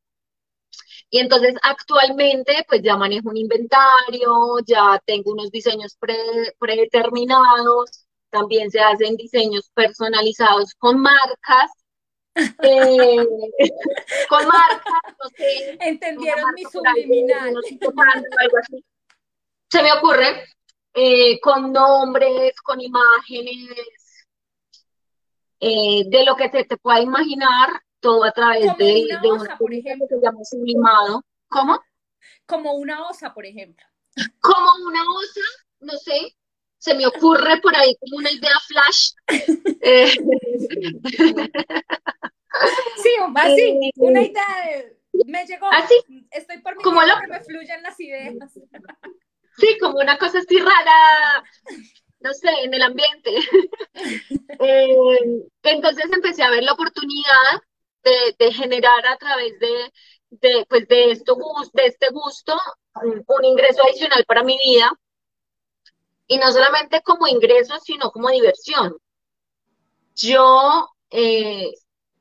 Y entonces actualmente pues ya manejo un inventario, ya tengo unos diseños predeterminados, también se hacen diseños personalizados con marcas. Eh, [LAUGHS] con marcas, no sé. Entendieron mi subliminal. Se me ocurre eh, con nombres, con imágenes, eh, de lo que se te pueda imaginar, todo a través de, una de osa, por ejemplo. que se llama sublimado. ¿Cómo? Como una osa, por ejemplo. Como una osa, no sé, se me ocurre por ahí como una idea flash. [LAUGHS] Eh, sí, así, una idea de, me llegó. Así. Estoy por mi como lo... que me fluyan las ideas. Sí, como una cosa así rara, no sé, en el ambiente. [LAUGHS] Eh, entonces empecé a ver la oportunidad de, generar a través de, de, pues de, esto, de este gusto un, ingreso adicional para mi vida. Y no solamente como ingreso, sino como diversión. Yo eh,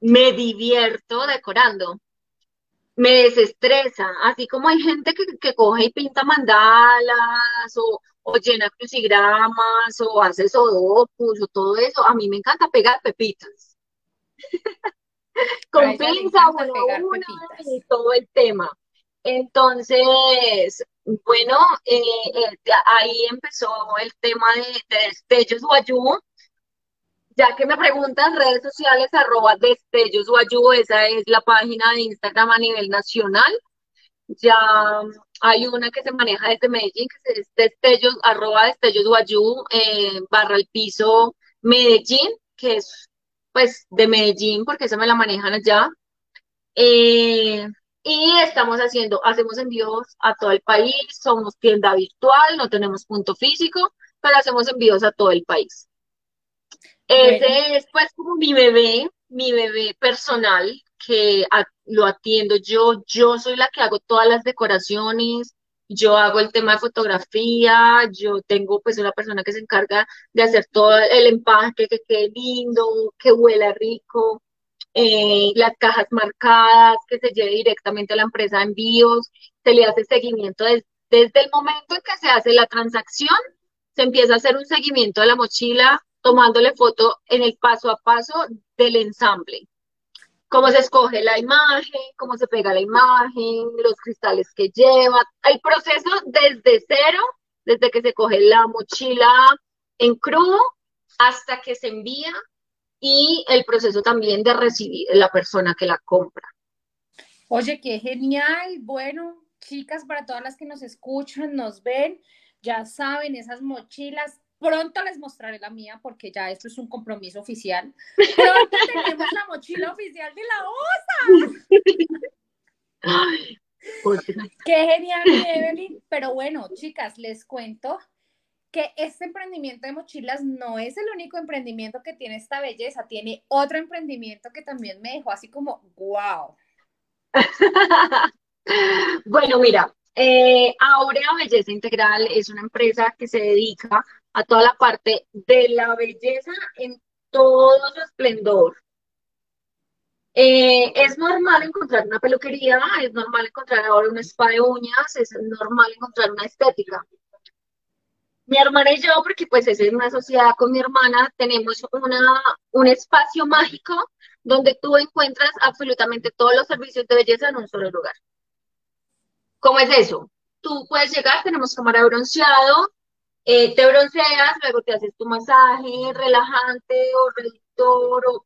me divierto decorando me desestresa, así como hay gente que, coge y pinta mandalas o, llena crucigramas o hace sodopus o todo eso, a mí me encanta pegar pepitas. [LAUGHS] Con pinza, una, una y todo el tema. Entonces, bueno, eh, eh, ahí empezó el tema de, de destellos guayú, ya que me preguntan, redes sociales, arroba destellos guayú, esa es la página de Instagram a nivel nacional. Ya hay una que se maneja desde Medellín, que es destellos, arroba destellos guayú, eh, barra el piso Medellín, que es pues de Medellín, porque esa me la manejan allá. Eh, y estamos haciendo, hacemos envíos a todo el país, somos tienda virtual, no tenemos punto físico, pero hacemos envíos a todo el país. Ese es pues como mi bebé, mi bebé personal, que lo atiendo yo, yo soy la que hago todas las decoraciones, yo hago el tema de fotografía, yo tengo pues una persona que se encarga de hacer todo el empaque, que quede lindo, que huela rico, eh, las cajas marcadas, que se lleve directamente a la empresa de envíos, se le hace seguimiento desde el momento en que se hace la transacción, se empieza a hacer un seguimiento de la mochila, tomándole foto en el paso a paso del ensamble. Cómo se escoge la imagen, cómo se pega la imagen, los cristales que lleva, el proceso desde cero, desde que se coge la mochila en crudo hasta que se envía y el proceso también de recibir la persona que la compra. Oye, qué genial. Bueno, chicas, para todas las que nos escuchan, nos ven, ya saben, esas mochilas Pronto les mostraré la mía porque ya esto es un compromiso oficial. Pronto [LAUGHS] tenemos la mochila oficial de la OSA. Qué genial, Evelyn. Pero bueno, chicas, les cuento que este emprendimiento de mochilas no es el único emprendimiento que tiene esta belleza, tiene otro emprendimiento que también me dejó así como, wow. [LAUGHS] bueno, mira, eh, Aurea Belleza Integral es una empresa que se dedica a toda la parte de la belleza en todo su esplendor. Eh, es normal encontrar una peluquería, es normal encontrar ahora un spa de uñas, es normal encontrar una estética. Mi hermana y yo, porque pues es una sociedad con mi hermana, tenemos una, un espacio mágico donde tú encuentras absolutamente todos los servicios de belleza en un solo lugar. ¿Cómo es eso? Tú puedes llegar, tenemos cámara bronceado, eh, te bronceas, luego te haces tu masaje relajante o reductor o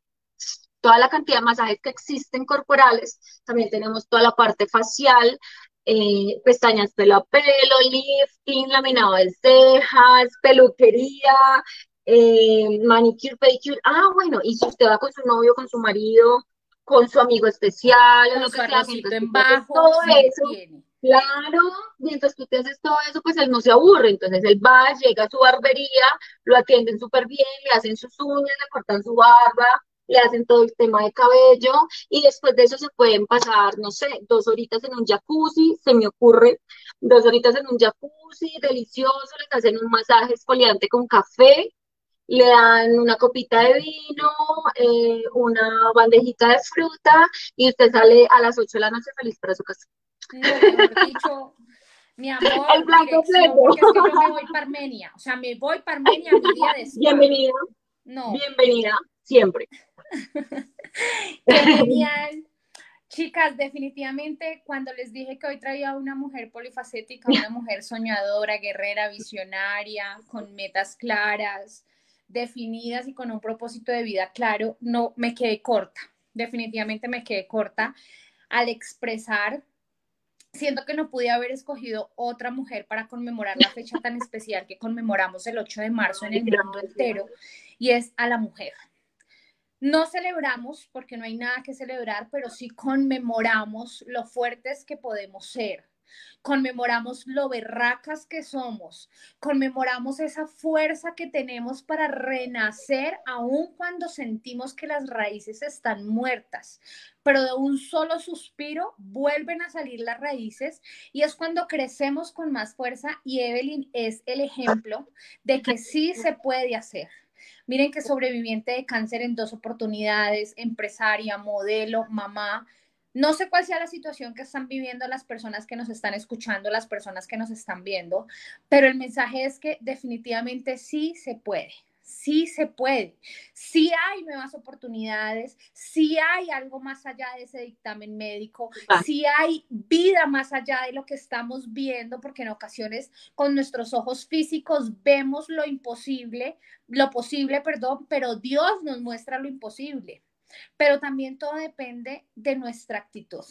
toda la cantidad de masajes que existen corporales. También tenemos toda la parte facial, eh, pestañas pelo a pelo, lifting, laminado de cejas, peluquería, eh, manicure, pedicure. Ah, bueno, y si usted va con su novio, con su marido, con su amigo especial, con lo que sea, en bajo, todo eso. tiene. Claro, mientras tú te haces todo eso, pues él no se aburre. Entonces él va, llega a su barbería, lo atienden súper bien, le hacen sus uñas, le cortan su barba, le hacen todo el tema de cabello y después de eso se pueden pasar, no sé, dos horitas en un jacuzzi, se me ocurre, dos horitas en un jacuzzi, delicioso, les hacen un masaje exfoliante con café, le dan una copita de vino, eh, una bandejita de fruta y usted sale a las 8 de la noche feliz para su casa. No, mejor dicho, mi [LAUGHS] amor, El plan completo. porque es que yo me voy [LAUGHS] para Armenia. O sea, me voy para Armenia mi día de spa. Bienvenida, No, bienvenida, siempre. [LAUGHS] qué genial. Chicas, definitivamente cuando les dije que hoy traía una mujer polifacética, una mujer soñadora, guerrera, visionaria, con metas claras, definidas y con un propósito de vida claro, no me quedé corta. Definitivamente me quedé corta al expresar siento que no pude haber escogido otra mujer para conmemorar la fecha tan especial que conmemoramos el 8 de marzo en el mundo entero, y es a la mujer. No celebramos porque no hay nada que celebrar, pero sí conmemoramos lo fuertes que podemos ser. Conmemoramos lo berracas que somos, conmemoramos esa fuerza que tenemos para renacer aun cuando sentimos que las raíces están muertas, pero de un solo suspiro vuelven a salir las raíces y es cuando crecemos con más fuerza y Evelyn es el ejemplo de que sí se puede hacer. Miren que sobreviviente de cáncer en dos oportunidades, empresaria, modelo, mamá. No sé cuál sea la situación que están viviendo las personas que nos están escuchando, las personas que nos están viendo, pero el mensaje es que definitivamente sí se puede sí se puede, sí hay nuevas oportunidades, sí hay algo más allá de ese dictamen médico, Ah. sí hay vida más allá de lo que estamos viendo, porque en ocasiones con nuestros ojos físicos vemos lo imposible, lo posible, perdón, pero Dios nos muestra lo imposible. Pero también todo depende de nuestra actitud,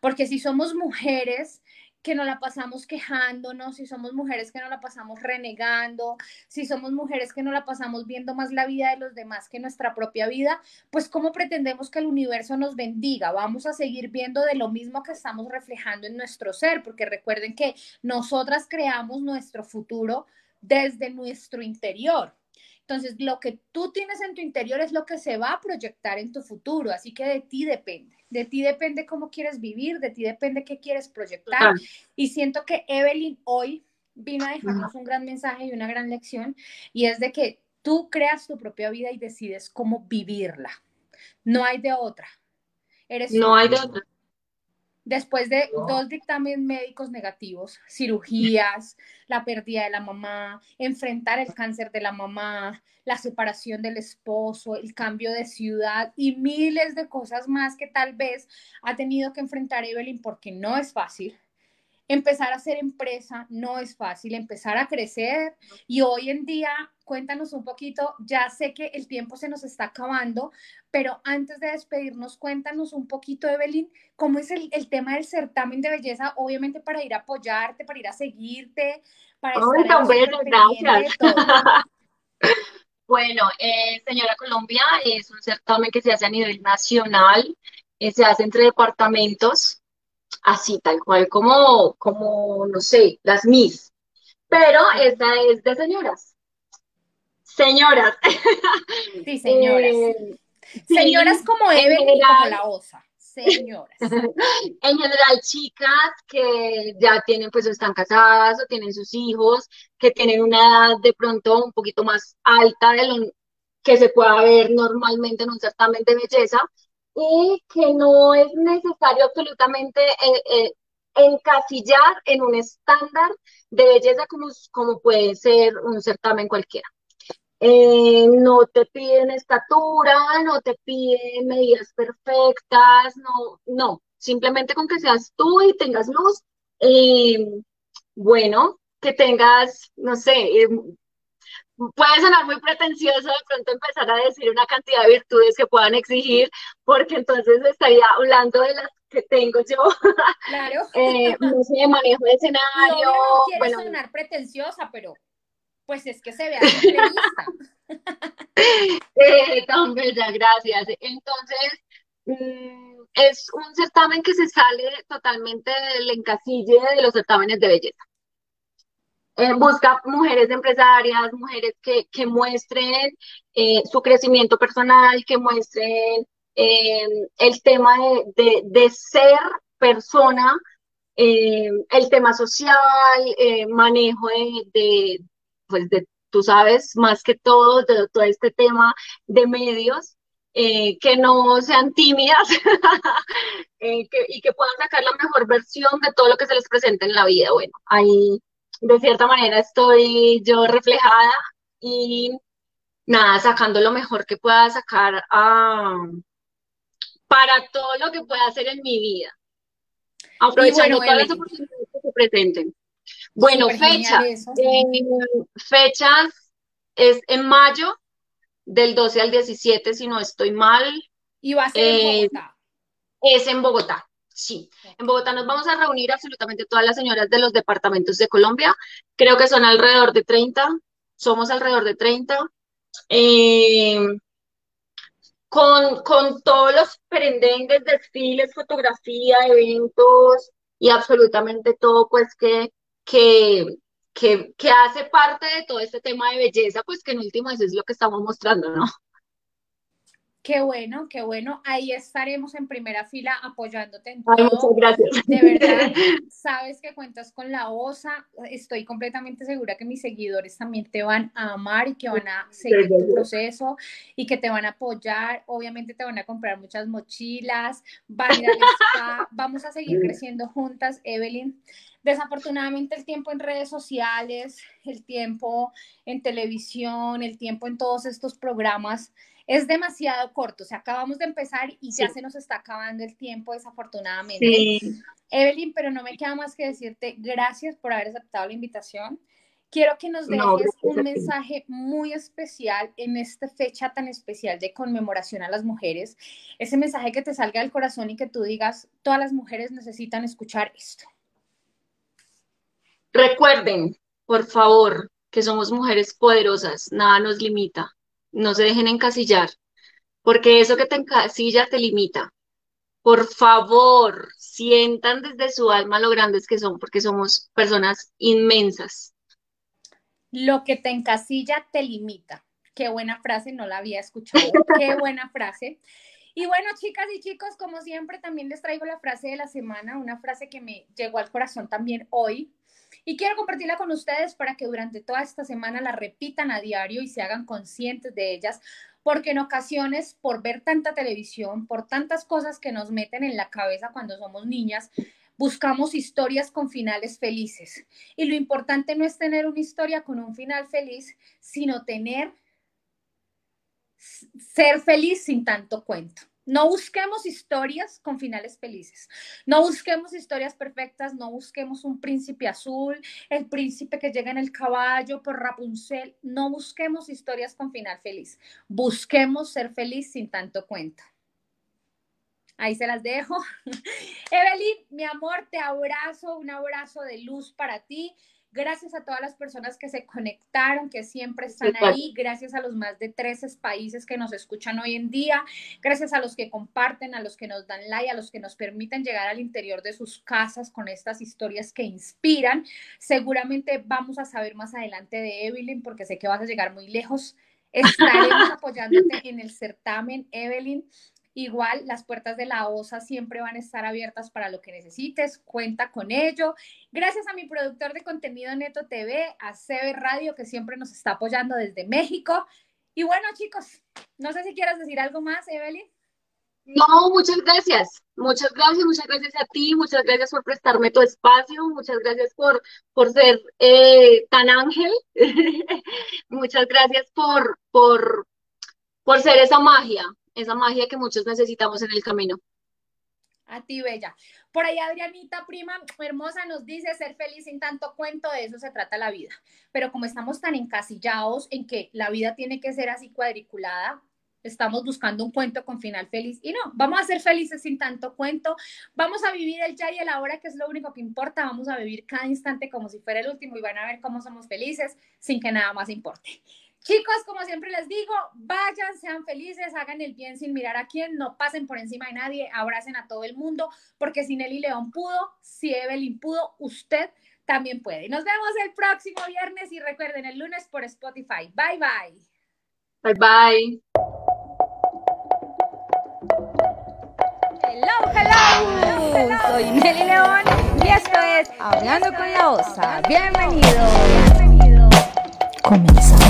porque si somos mujeres que no la pasamos quejándonos, si somos mujeres que no la pasamos renegando, si somos mujeres que no la pasamos viendo más la vida de los demás que nuestra propia vida, pues ¿cómo pretendemos que el universo nos bendiga? Vamos a seguir viendo de lo mismo que estamos reflejando en nuestro ser, porque recuerden que nosotras creamos nuestro futuro desde nuestro interior. Entonces, lo que tú tienes en tu interior es lo que se va a proyectar en tu futuro, así que de ti depende. De ti depende cómo quieres vivir, de ti depende qué quieres proyectar. Y siento que Evelyn hoy vino a dejarnos un gran mensaje y una gran lección, y es de que tú creas tu propia vida y decides cómo vivirla. No hay de otra. Eres. No hay de otra. Después de dos dictámenes médicos negativos, cirugías, la pérdida de la mamá, enfrentar el cáncer de la mamá, la separación del esposo, el cambio de ciudad y miles de cosas más que tal vez ha tenido que enfrentar Evelyn porque no es fácil. Empezar a ser empresa no es fácil, empezar a crecer y hoy en día, cuéntanos un poquito, ya sé que el tiempo se nos está acabando, pero antes de despedirnos, cuéntanos un poquito, Evelyn, cómo es el, el tema del certamen de belleza, obviamente para ir a apoyarte, para ir a seguirte, para Ay, estar tan bello, de gracias. todo. [LAUGHS] Bueno, eh, Señora Colombia es un certamen que se hace a nivel nacional, eh, se hace entre departamentos, así tal cual como, como, no sé, las Miss. pero esta es de señoras. Señoras. Sí, señoras. [LAUGHS] Eh, señoras sí, como Evelyn y como la osa. Señoras. [LAUGHS] En general, chicas que ya tienen, pues, o están casadas o tienen sus hijos, que tienen una edad de pronto un poquito más alta de lo que se pueda ver normalmente en un certamen de belleza y que no es necesario absolutamente eh, eh, encasillar en un estándar de belleza como, como puede ser un certamen cualquiera. Eh, no te piden estatura, no te piden medidas perfectas, no, no, simplemente con que seas tú y tengas luz, bueno, que tengas, no sé, puede sonar muy pretencioso de pronto empezar a decir una cantidad de virtudes que puedan exigir, porque entonces estaría hablando de las que tengo yo, [LAUGHS] Claro. eh, no sé, manejo de escenario, no quiere bueno, sonar pretenciosa, pero pues es que se ve a simple vista. Eh, tan bella, gracias. Entonces, mm, es un certamen que se sale totalmente del encasille de los certámenes de belleza. Eh, busca mujeres empresarias, mujeres que, que muestren eh, su crecimiento personal, que muestren eh, el tema de, de- de ser persona, el tema social, manejo de, de, pues de, tú sabes, más que todo, de todo este tema de medios, que no sean tímidas [LAUGHS] y que puedan sacar la mejor versión de todo lo que se les presenta en la vida. Bueno, ahí de cierta manera estoy yo reflejada y nada, sacando lo mejor que pueda sacar ah, para todo lo que pueda hacer en mi vida, aprovechando bueno, todas las oportunidades que se presenten. Bueno, fecha. eh, fechas es en mayo, del 12 al 17, si no estoy mal, Y va a ser en eh, Bogotá. es en Bogotá. Sí, en Bogotá nos vamos a reunir absolutamente todas las señoras de los departamentos de Colombia. Creo que son alrededor de 30, somos alrededor de 30. eh, con, con todos los perendengues, desfiles, fotografía, eventos y absolutamente todo, pues que, que, que, que hace parte de todo este tema de belleza, pues que en últimas es lo que estamos mostrando, ¿no? Qué bueno, qué bueno. Ahí estaremos en primera fila apoyándote en Ay, muchas todo. gracias. De verdad, [LAUGHS] sabes que cuentas con la OSA. Estoy completamente segura que mis seguidores también te van a amar y que van a seguir tu proceso y que te van a apoyar. Obviamente te van a comprar muchas mochilas, van a ir al spa. [LAUGHS] Vamos a seguir creciendo juntas, Evelyn. Desafortunadamente el tiempo en redes sociales, el tiempo en televisión, el tiempo en todos estos programas es demasiado corto. O sea, acabamos de empezar y ya se nos está acabando el tiempo, desafortunadamente. Sí, Evelyn, pero no me queda más que decirte gracias por haber aceptado la invitación. Quiero que nos No, dejes un mensaje muy especial en esta fecha tan especial de conmemoración a las mujeres. Ese mensaje que te salga del corazón y que tú digas, todas las mujeres necesitan escuchar esto. Recuerden, por favor, que somos mujeres poderosas, nada nos limita. No se dejen encasillar, porque eso que te encasilla te limita. Por favor, sientan desde su alma lo grandes que son, porque somos personas inmensas. Lo que te encasilla te limita. Qué buena frase, no la había escuchado. [LAUGHS] Qué buena frase. Y bueno, chicas y chicos, como siempre, también les traigo la frase de la semana, una frase que me llegó al corazón también hoy. Y quiero compartirla con ustedes para que durante toda esta semana la repitan a diario y se hagan conscientes de ellas, porque en ocasiones, por ver tanta televisión, por tantas cosas que nos meten en la cabeza cuando somos niñas, buscamos historias con finales felices. Y lo importante no es tener una historia con un final feliz, sino tener, ser feliz sin tanto cuento. No busquemos historias con finales felices. No busquemos historias perfectas. No busquemos un príncipe azul, el príncipe que llega en el caballo por Rapunzel. No busquemos historias con final feliz. Busquemos ser feliz sin tanto cuento. Ahí se las dejo. [LAUGHS] Evelyn, mi amor, te abrazo, un abrazo de luz para ti. Gracias a todas las personas que se conectaron, que siempre están ahí. Gracias a los más de 13 países que nos escuchan hoy en día. Gracias a los que comparten, a los que nos dan like, a los que nos permiten llegar al interior de sus casas con estas historias que inspiran. Seguramente vamos a saber más adelante de Evelyn porque sé que vas a llegar muy lejos. [LAUGHS] Estaremos apoyándote en el certamen, Evelyn. Igual las puertas de la OSA siempre van a estar abiertas para lo que necesites, cuenta con ello. Gracias a mi productor de contenido Neto TV, a CB Radio, que siempre nos está apoyando desde México. Y bueno, chicos, no sé si quieres decir algo más, Evelyn. No, muchas gracias. Muchas gracias, muchas gracias a ti, muchas gracias por prestarme tu espacio, muchas gracias por, por ser eh, tan ángel, [LAUGHS] muchas gracias por, por, por ser esa magia, esa magia que muchos necesitamos en el camino. A ti, Bella. Por ahí Adrianita, prima hermosa, nos dice ser feliz sin tanto cuento, de eso se trata la vida. Pero como estamos tan encasillados en que la vida tiene que ser así cuadriculada, estamos buscando un cuento con final feliz. Y no, vamos a ser felices sin tanto cuento, vamos a vivir el ya y el ahora, que es lo único que importa, vamos a vivir cada instante como si fuera el último y van a ver cómo somos felices sin que nada más importe. Chicos, como siempre les digo, vayan, sean felices, hagan el bien sin mirar a quién, no pasen por encima de nadie, abracen a todo el mundo, porque si Nelly León pudo, si Evelyn pudo, usted también puede. Nos vemos el próximo viernes y recuerden el lunes por Spotify. Bye bye. Bye bye. Hello, hello, hello, Soy Nelly León y esto es Hablando con la Osa. Bienvenido, bienvenido. Comenzamos.